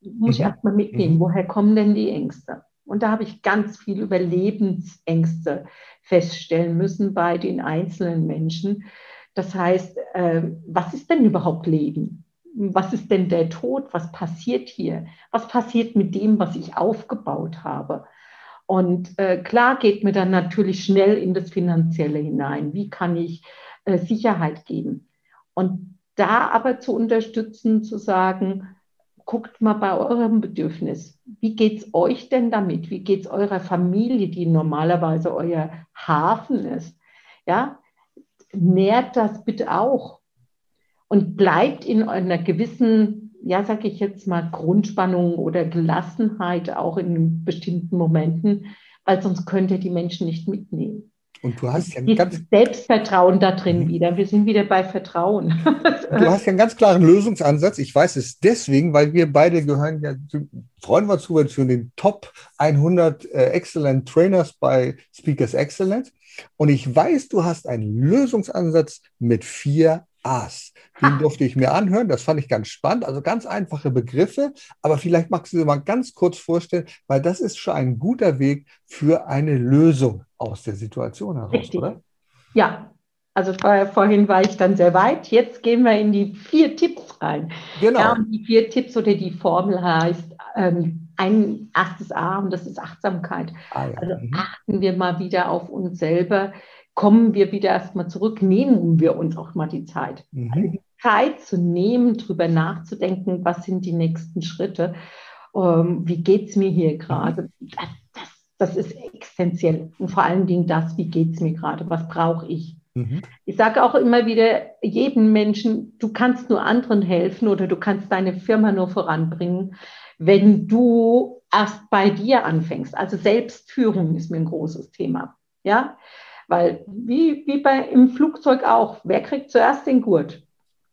S3: muss ich
S1: Mhm.
S3: erstmal mitnehmen,
S1: Mhm.
S3: woher kommen denn die Ängste? Und da habe ich ganz viel über Lebensängste feststellen müssen bei den einzelnen Menschen. Das heißt, äh, was ist denn überhaupt Leben? Was ist denn der Tod? Was passiert hier? Was passiert mit dem, was ich aufgebaut habe? Und äh, klar geht mir dann natürlich schnell in das Finanzielle hinein. Wie kann ich äh, Sicherheit geben? Und da aber zu unterstützen, zu sagen, guckt mal bei eurem Bedürfnis. Wie geht es euch denn damit? Wie geht es eurer Familie, die normalerweise euer Hafen ist? Ja, nährt das bitte auch und bleibt in einer gewissen, ja, sag ich jetzt mal, Grundspannung oder Gelassenheit auch in bestimmten Momenten, weil sonst könnt ihr die Menschen nicht mitnehmen.
S1: Und du hast ja ein ganz,
S3: Selbstvertrauen da drin
S1: Mhm.
S3: wieder. Wir sind wieder bei Vertrauen.
S1: du hast ja einen ganz klaren Lösungsansatz. Ich weiß es deswegen, weil wir beide gehören ja, freuen wir uns über zu den Top 100 äh, Excellent Trainers bei Speakers Excellence. Und ich weiß, du hast einen Lösungsansatz mit vier A's. Den
S3: Ha.
S1: durfte ich mir anhören. Das fand ich ganz spannend. Also ganz einfache Begriffe. Aber vielleicht magst du dir mal ganz kurz vorstellen, weil das ist schon ein guter Weg für eine Lösung aus der Situation heraus,
S3: Richtig.
S1: oder?
S3: Ja, also vor, vorhin war ich dann sehr weit. Jetzt gehen wir in die vier Tipps rein.
S1: Genau.
S3: Ja, die vier Tipps oder die Formel heißt ähm, ein erstes A und das ist Achtsamkeit.
S1: Ah, ja.
S3: Also
S1: Mhm.
S3: achten wir mal wieder auf uns selber, kommen wir wieder erstmal zurück, nehmen wir uns auch mal die Zeit. Also
S1: Mhm.
S3: die Zeit zu nehmen, drüber nachzudenken, was sind die nächsten Schritte, ähm, wie geht es mir hier gerade. Das, das, das ist essentiell. Und vor allen Dingen das, wie geht es mir gerade, was brauche ich.
S1: Mhm.
S3: Ich sage auch immer wieder jedem Menschen, du kannst nur anderen helfen oder du kannst deine Firma nur voranbringen, wenn du erst bei dir anfängst. Also Selbstführung ist mir ein großes Thema. Ja, weil wie, wie bei, im Flugzeug auch, wer kriegt zuerst den Gurt?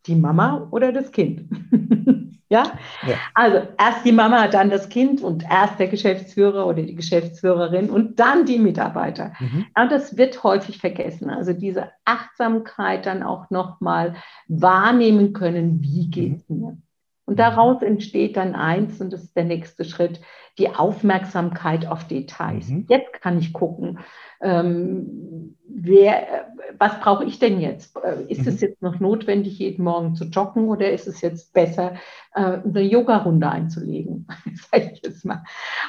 S3: Die Mama oder das Kind? ja?
S1: Ja.
S3: also erst die Mama, dann das Kind und erst der Geschäftsführer oder die Geschäftsführerin und dann die Mitarbeiter.
S1: Mhm.
S3: Ja, und das wird häufig vergessen. Also diese Achtsamkeit dann auch nochmal wahrnehmen können, wie geht es mir. Und daraus entsteht dann eins, und das ist der nächste Schritt, die Aufmerksamkeit auf Details. Mhm. Jetzt kann ich gucken, ähm, wer, was brauche ich denn jetzt? Äh, ist mhm. es jetzt noch notwendig, jeden Morgen zu joggen oder ist es jetzt besser, äh, eine Yoga-Runde einzulegen? Sag ich jetzt mal.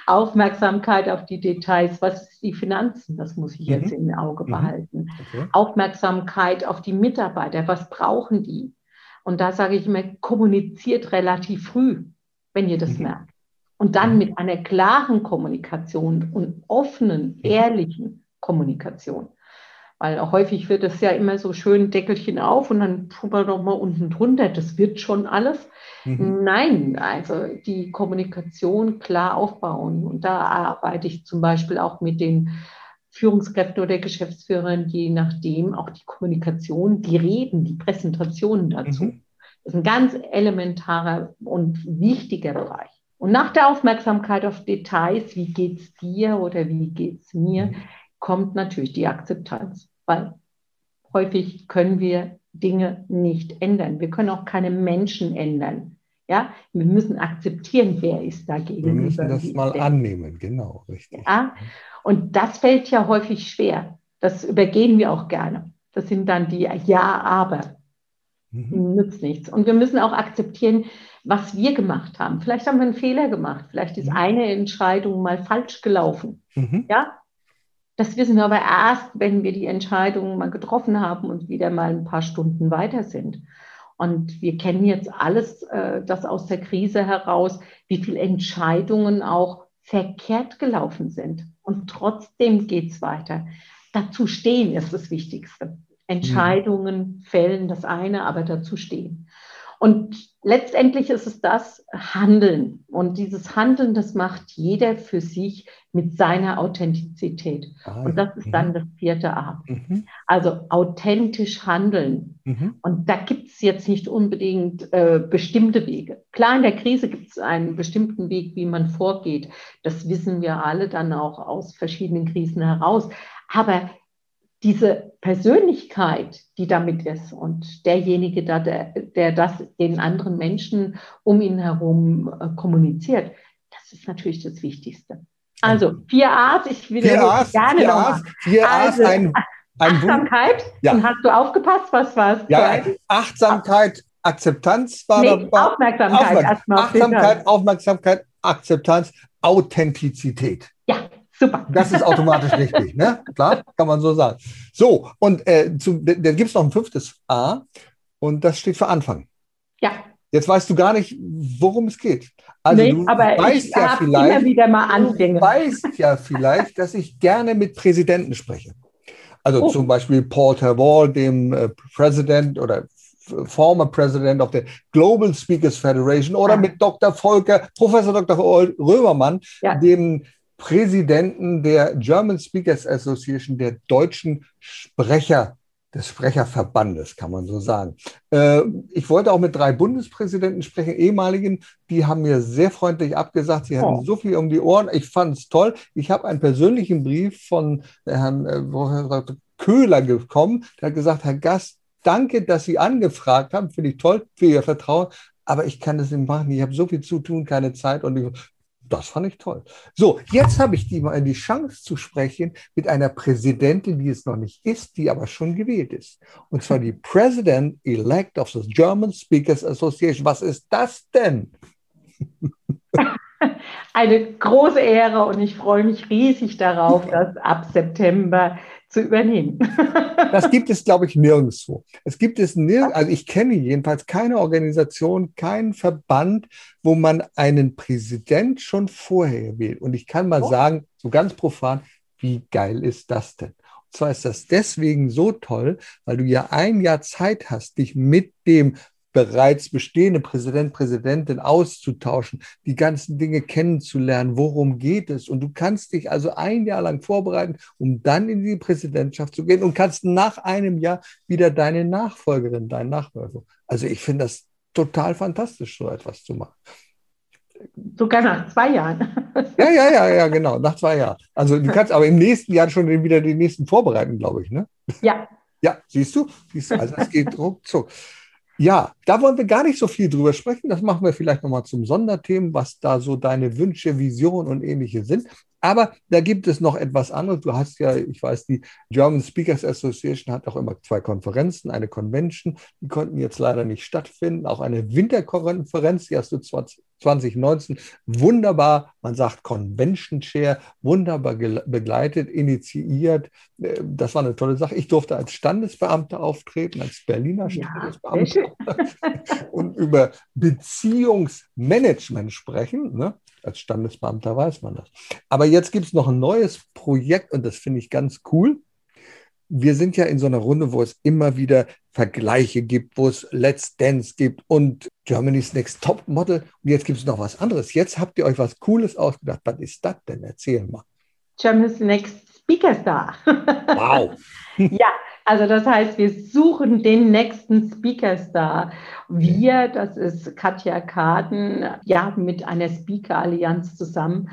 S3: Aufmerksamkeit auf die Details. Was ist die Finanzen? Das muss ich mhm. jetzt im Auge mhm. behalten. Okay. Aufmerksamkeit auf die Mitarbeiter. Was brauchen die? Und da sage ich immer, kommuniziert relativ früh, wenn ihr das mhm. merkt. Und dann mhm. mit einer klaren Kommunikation und offenen, ehrlichen Kommunikation. Weil häufig wird es ja immer so schön Deckelchen auf und dann tun wir doch mal unten drunter, das wird schon alles. Mhm. Nein, also die Kommunikation klar aufbauen. Und da arbeite ich zum Beispiel auch mit den Führungskräften oder Geschäftsführern, je nachdem auch die Kommunikation, die Reden, die Präsentationen dazu. Mhm. Das ist ein ganz elementarer und wichtiger Bereich. Und nach der Aufmerksamkeit auf Details, wie geht es dir oder wie geht es mir, mhm. Kommt natürlich die Akzeptanz, weil häufig können wir Dinge nicht ändern. Wir können auch keine Menschen ändern. Ja, wir müssen akzeptieren, wer ist dagegen.
S1: Wir müssen das mal annehmen, genau, richtig.
S3: Ja, und das fällt ja häufig schwer. Das übergehen wir auch gerne. Das sind dann die Ja, aber. Mhm. Nützt nichts. Und wir müssen auch akzeptieren, was wir gemacht haben. Vielleicht haben wir einen Fehler gemacht. Vielleicht ist mhm. eine Entscheidung mal falsch gelaufen. Mhm. Ja, das wissen wir aber erst, wenn wir die Entscheidung mal getroffen haben und wieder mal ein paar Stunden weiter sind. Und wir kennen jetzt alles, äh, das aus der Krise heraus, wie viele Entscheidungen auch verkehrt gelaufen sind. Und trotzdem geht es weiter. Dazu stehen ist das Wichtigste. Entscheidungen fällen, das eine, aber dazu stehen. Und letztendlich ist es das Handeln. Und dieses Handeln, das macht jeder für sich mit seiner Authentizität. Ah, und das ist dann mhm. das vierte A. Mhm. Also authentisch handeln. Mhm. Und da gibt es jetzt nicht unbedingt äh, bestimmte Wege. Klar, in der Krise gibt es einen bestimmten Weg, wie man vorgeht. Das wissen wir alle dann auch aus verschiedenen Krisen heraus. Aber diese Persönlichkeit, die damit ist und derjenige, der, der das den anderen Menschen um ihn herum äh, kommuniziert, das ist natürlich das Wichtigste. Also vier A's, ich will vier A's, gerne vier nochmal. Vier A's, also, ein, ein Achtsamkeit, ja. und hast du aufgepasst, was war es?
S1: Ja, Achtsamkeit, Akzeptanz war
S3: nee, dabei. Aufmerksamkeit,
S1: Aufmerksamkeit, Achtsamkeit, Aufmerksamkeit, Akzeptanz, Authentizität.
S3: Ja, Super.
S1: Das ist automatisch richtig, ne? Klar, kann man so sagen. So, und äh, zu, da gibt es noch ein fünftes A und das steht für Anfang.
S3: Ja.
S1: Jetzt weißt du gar nicht, worum es geht. Also nee, du
S3: aber weißt ja vielleicht, immer wieder mal Anfänge.
S1: Du weißt ja vielleicht, dass ich gerne mit Präsidenten spreche. Also oh. zum Beispiel Paul Terwall, dem äh, President oder former President of the Global Speakers Federation oder ja. mit Dr. Volker, Professor Dr. Römermann, ja. dem Präsidenten der German Speakers Association, der deutschen Sprecher des Sprecherverbandes, kann man so sagen. Äh, ich wollte auch mit drei Bundespräsidenten sprechen, ehemaligen, die haben mir sehr freundlich abgesagt, sie hatten oh. so viel um die Ohren. Ich fand es toll. Ich habe einen persönlichen Brief von Herrn äh, Köhler bekommen, der hat gesagt, Herr Gast, danke, dass Sie angefragt haben, finde ich toll für Ihr Vertrauen, aber ich kann das nicht machen. Ich habe so viel zu tun, keine Zeit. Und ich, das fand ich toll. So, jetzt habe ich die mal die Chance zu sprechen mit einer Präsidentin, die es noch nicht ist, die aber schon gewählt ist. Und zwar die President-elect of the German Speakers Association. Was ist das denn?
S3: Eine große Ehre und ich freue mich riesig darauf, dass ab September zu übernehmen.
S1: das gibt es, glaube ich, nirgendwo. Es gibt es nirgendwo, also ich kenne jedenfalls keine Organisation, keinen Verband, wo man einen Präsident schon vorher wählt. Und ich kann mal oh. sagen, so ganz profan, wie geil ist das denn? Und zwar ist das deswegen so toll, weil du ja ein Jahr Zeit hast, dich mit dem bereits bestehende Präsident, Präsidentin auszutauschen, die ganzen Dinge kennenzulernen, worum geht es. Und du kannst dich also ein Jahr lang vorbereiten, um dann in die Präsidentschaft zu gehen und kannst nach einem Jahr wieder deine Nachfolgerin, deinen Nachfolger. Also ich finde das total fantastisch, so etwas zu machen.
S3: Sogar nach zwei Jahren.
S1: Ja, ja, ja, ja, genau, nach zwei Jahren. Also du kannst aber im nächsten Jahr schon wieder die nächsten vorbereiten, glaube ich, ne?
S3: Ja.
S1: Ja, siehst du? Siehst du, also es geht ruckzuck. Ja, da wollen wir gar nicht so viel drüber sprechen. Das machen wir vielleicht nochmal zum Sonderthemen, was da so deine Wünsche, Visionen und ähnliche sind. Aber da gibt es noch etwas anderes. Du hast ja, ich weiß, die German Speakers Association hat auch immer zwei Konferenzen, eine Convention, die konnten jetzt leider nicht stattfinden, auch eine Winterkonferenz, die hast du 2019 wunderbar, man sagt Convention Chair, wunderbar begleitet, initiiert. Äh, das war eine tolle Sache. Ich durfte als Standesbeamter auftreten, als Berliner Standesbeamter ja, und über Beziehungsmanagement sprechen. Ne? Als Standesbeamter weiß man das. Aber jetzt gibt es noch ein neues Projekt und das finde ich ganz cool. Wir sind ja in so einer Runde, wo es immer wieder Vergleiche gibt, wo es Let's Dance gibt und Germany's Next Top Model. Und jetzt gibt es noch was anderes. Jetzt habt ihr euch was Cooles ausgedacht. Was ist das denn? Erzähl mal.
S3: Germany's Next Speaker Star.
S1: Wow.
S3: ja, also das heißt, wir suchen den nächsten Speaker-Star. Wir, das ist Katja Kaden, ja, mit einer Speaker-Allianz zusammen.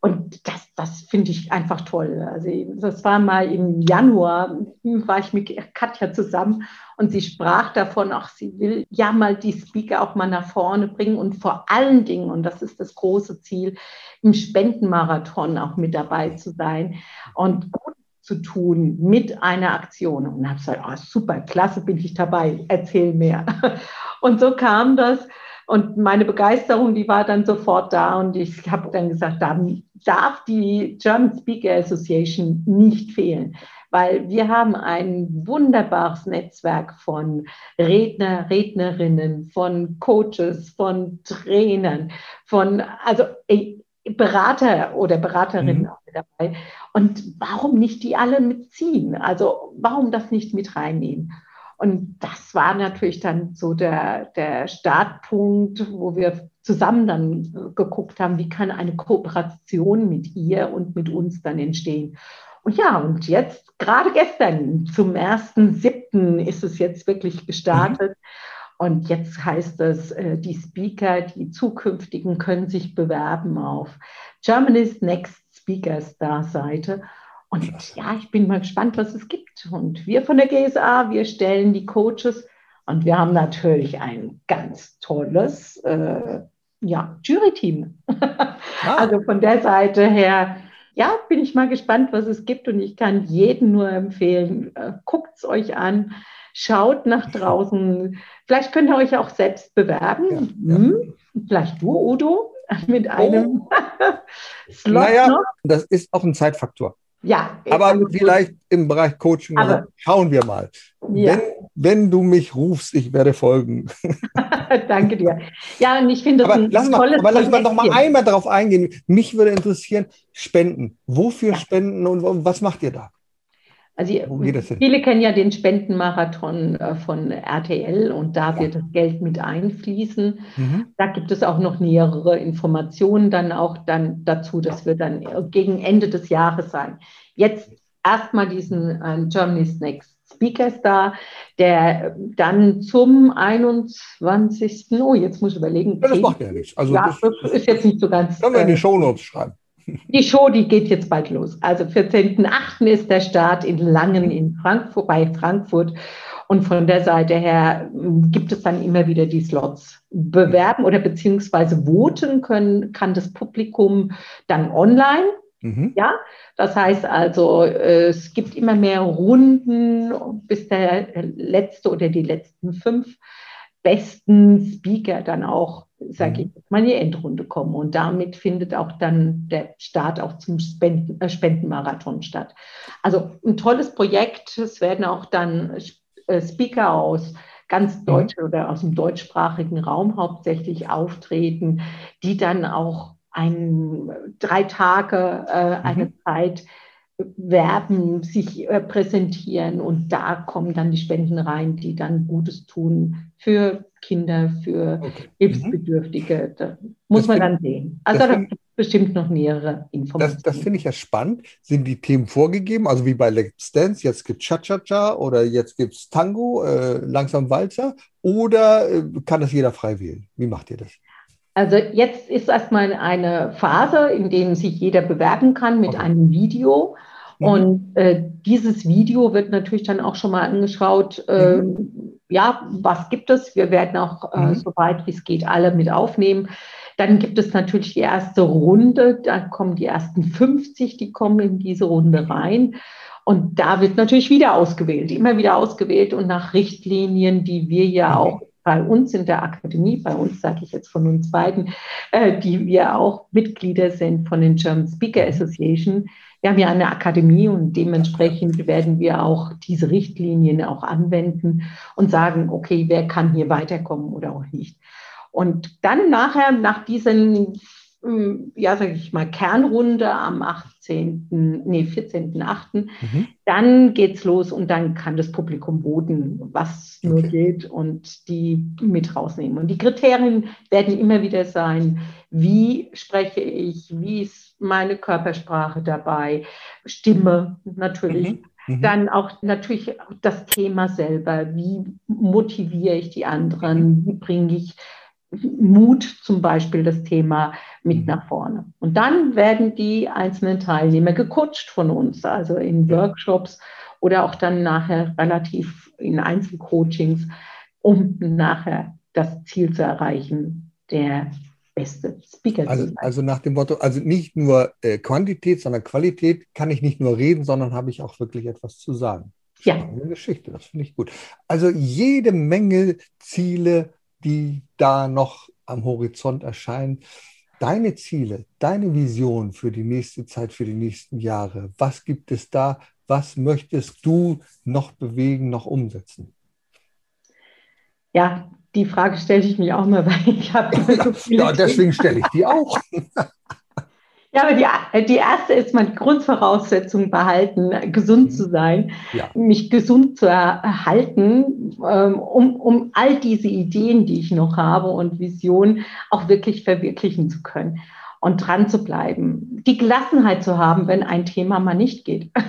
S3: Und das, das finde ich einfach toll. Also das war mal im Januar, war ich mit Katja zusammen und sie sprach davon, auch sie will ja mal die Speaker auch mal nach vorne bringen und vor allen Dingen, und das ist das große Ziel, im Spendenmarathon auch mit dabei zu sein und gut zu tun mit einer Aktion. Und habe gesagt, oh, super, klasse, bin ich dabei, erzähl mehr. Und so kam das. Und meine Begeisterung, die war dann sofort da. Und ich habe dann gesagt, da darf die German Speaker Association nicht fehlen, weil wir haben ein wunderbares Netzwerk von Redner, Rednerinnen, von Coaches, von Trainern, von, also Berater oder Beraterinnen mhm. Dabei. Und warum nicht die alle mitziehen? Also warum das nicht mit reinnehmen? Und das war natürlich dann so der, der Startpunkt, wo wir zusammen dann geguckt haben, wie kann eine Kooperation mit ihr und mit uns dann entstehen. Und ja, und jetzt, gerade gestern, zum 1.7. ist es jetzt wirklich gestartet. Mhm. Und jetzt heißt es, äh, die Speaker, die zukünftigen können sich bewerben auf Germany's Next Speaker Star Seite. Und ja, ich bin mal gespannt, was es gibt. Und wir von der GSA, wir stellen die Coaches und wir haben natürlich ein ganz tolles äh, ja, Jury-Team. Ah. Also von der Seite her, ja, bin ich mal gespannt, was es gibt. Und ich kann jedem nur empfehlen, äh, guckt es euch an, schaut nach draußen. Vielleicht könnt ihr euch auch selbst bewerben. Ja, ja. Hm? Vielleicht du, Udo, mit einem oh.
S1: Slot naja, noch. Das ist auch ein Zeitfaktor.
S3: Ja.
S1: Aber vielleicht im Bereich Coaching aber, schauen wir mal. Ja. Wenn, wenn du mich rufst, ich werde folgen.
S3: Danke dir. Ja, und ich finde
S1: das aber ein lass tolles mal, Aber lass mal noch mal einmal darauf eingehen. Mich würde interessieren, Spenden. Wofür ja. Spenden und was macht ihr da?
S3: Also viele kennen ja den Spendenmarathon äh, von RTL und da wird das Geld mit einfließen. Mhm. Da gibt es auch noch nähere Informationen dann auch dann dazu. Das wird dann gegen Ende des Jahres sein. Jetzt erstmal diesen äh, Germany's Next Speaker Star, der dann zum 21. Oh, jetzt muss ich überlegen.
S1: Ja, das macht ja nichts. Also ja,
S3: das, ist jetzt nicht so ganz.
S1: Können wir in die äh, Show Notes schreiben.
S3: Die Show, die geht jetzt bald los. Also 14.8. ist der Start in Langen in Frankfurt, bei Frankfurt. Und von der Seite her hm, gibt es dann immer wieder die Slots. Bewerben oder beziehungsweise voten können, kann das Publikum dann online. Mhm. Ja, das heißt also, es gibt immer mehr Runden, bis der letzte oder die letzten fünf besten Speaker dann auch sage mhm. ich mal, in die Endrunde kommen. Und damit findet auch dann der Start auch zum Spenden, äh, Spendenmarathon statt. Also ein tolles Projekt. Es werden auch dann äh, Speaker aus ganz mhm. deutsch oder aus dem deutschsprachigen Raum hauptsächlich auftreten, die dann auch ein, drei Tage, äh, eine mhm. Zeit werben, sich äh, präsentieren und da kommen dann die Spenden rein, die dann Gutes tun für Kinder, für okay. Hilfsbedürftige. Da muss das man dann sehen. Also da gibt es bestimmt noch nähere Informationen.
S1: Das, das finde ich ja spannend. Sind die Themen vorgegeben? Also wie bei Let's Dance, jetzt gibt es Cha-Cha-Cha oder jetzt gibt es Tango, äh, langsam Walzer oder äh, kann das jeder frei wählen? Wie macht ihr das?
S3: Also jetzt ist erstmal eine Phase, in der sich jeder bewerben kann mit okay. einem Video. Mhm. Und äh, dieses Video wird natürlich dann auch schon mal angeschaut, äh, mhm. ja, was gibt es? Wir werden auch, äh, mhm. soweit wie es geht, alle mit aufnehmen. Dann gibt es natürlich die erste Runde, da kommen die ersten 50, die kommen in diese Runde rein. Und da wird natürlich wieder ausgewählt, immer wieder ausgewählt und nach Richtlinien, die wir ja auch bei uns in der Akademie, bei uns sage ich jetzt von uns beiden, äh, die wir auch Mitglieder sind von den German Speaker Association. Wir haben ja eine Akademie und dementsprechend werden wir auch diese Richtlinien auch anwenden und sagen, okay, wer kann hier weiterkommen oder auch nicht. Und dann nachher, nach diesen, hm, ja, sage ich mal, Kernrunde am 18., nee, 14.8., mhm. dann geht's los und dann kann das Publikum voten, was okay. nur geht und die mit rausnehmen. Und die Kriterien werden immer wieder sein, wie spreche ich, wie ist meine Körpersprache dabei, Stimme natürlich. Mhm. Mhm. Dann auch natürlich das Thema selber. Wie motiviere ich die anderen? Wie bringe ich Mut zum Beispiel das Thema mit mhm. nach vorne. Und dann werden die einzelnen Teilnehmer gecoacht von uns, also in Workshops oder auch dann nachher relativ in Einzelcoachings, um nachher das Ziel zu erreichen, der beste Speaker
S1: also, zu sein. Also nach dem Motto, also nicht nur äh, Quantität, sondern Qualität kann ich nicht nur reden, sondern habe ich auch wirklich etwas zu sagen.
S3: Ja. Eine
S1: Geschichte, das finde ich gut. Also jede Menge Ziele, die da noch am Horizont erscheinen. Deine Ziele, deine Vision für die nächste Zeit, für die nächsten Jahre, was gibt es da? Was möchtest du noch bewegen, noch umsetzen?
S3: Ja, die Frage stelle ich mir auch mal, weil ich habe
S1: so viele. ja, deswegen stelle ich die auch.
S3: Ja, aber die, die erste ist meine Grundvoraussetzung behalten, gesund mhm. zu sein, ja. mich gesund zu erhalten, ähm, um, um all diese Ideen, die ich noch habe und Visionen auch wirklich verwirklichen zu können und dran zu bleiben. Die Gelassenheit zu haben, wenn ein Thema mal nicht geht.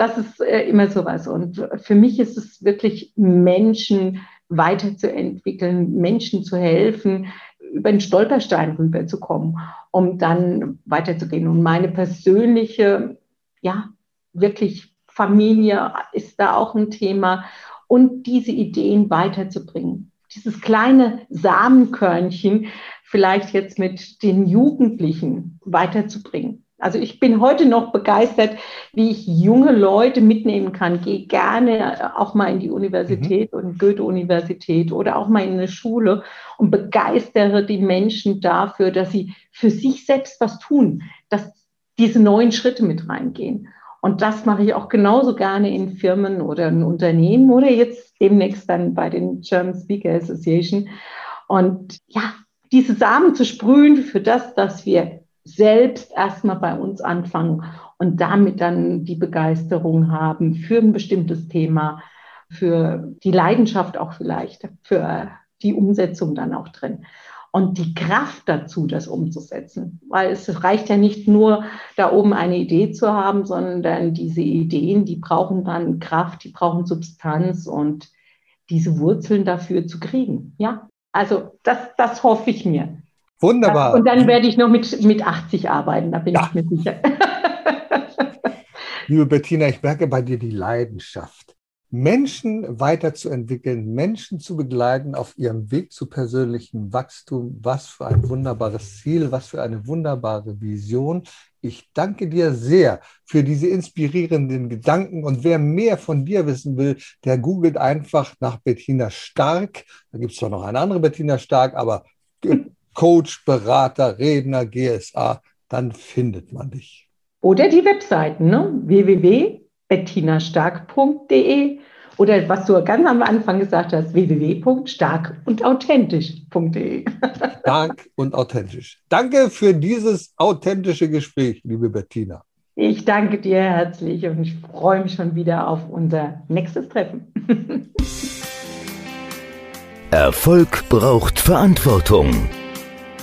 S3: Das ist äh, immer sowas. Und für mich ist es wirklich Menschen weiterzuentwickeln, Menschen zu helfen, über den Stolperstein rüberzukommen, um dann weiterzugehen. Und meine persönliche, ja, wirklich Familie ist da auch ein Thema und diese Ideen weiterzubringen. Dieses kleine Samenkörnchen vielleicht jetzt mit den Jugendlichen weiterzubringen. Also ich bin heute noch begeistert, wie ich junge Leute mitnehmen kann. Gehe gerne auch mal in die Universität mhm. und Goethe-Universität oder auch mal in eine Schule und begeistere die Menschen dafür, dass sie für sich selbst was tun, dass diese neuen Schritte mit reingehen. Und das mache ich auch genauso gerne in Firmen oder in Unternehmen oder jetzt demnächst dann bei den German Speaker Association. Und ja, diese Samen zu sprühen für das, dass wir selbst erstmal bei uns anfangen und damit dann die Begeisterung haben für ein bestimmtes Thema, für die Leidenschaft auch vielleicht, für die Umsetzung dann auch drin. Und die Kraft dazu, das umzusetzen. Weil es reicht ja nicht nur, da oben eine Idee zu haben, sondern diese Ideen, die brauchen dann Kraft, die brauchen Substanz und diese Wurzeln dafür zu kriegen. Ja, also das, das hoffe ich mir.
S1: Wunderbar.
S3: Und dann werde ich noch mit, mit 80 arbeiten, da bin ja. ich mir sicher.
S1: Liebe Bettina, ich merke bei dir die Leidenschaft. Menschen weiterzuentwickeln, Menschen zu begleiten auf ihrem Weg zu persönlichem Wachstum. Was für ein wunderbares Ziel, was für eine wunderbare Vision. Ich danke dir sehr für diese inspirierenden Gedanken. Und wer mehr von dir wissen will, der googelt einfach nach Bettina Stark. Da gibt es zwar noch eine andere Bettina Stark, aber Coach, Berater, Redner, GSA, dann findet man dich.
S3: Oder die Webseiten, ne? www.bettinastark.de oder was du ganz am Anfang gesagt hast, www.starkundauthentisch.de.
S1: Stark und authentisch. Danke für dieses authentische Gespräch, liebe Bettina.
S3: Ich danke dir herzlich und ich freue mich schon wieder auf unser nächstes Treffen.
S2: Erfolg braucht Verantwortung.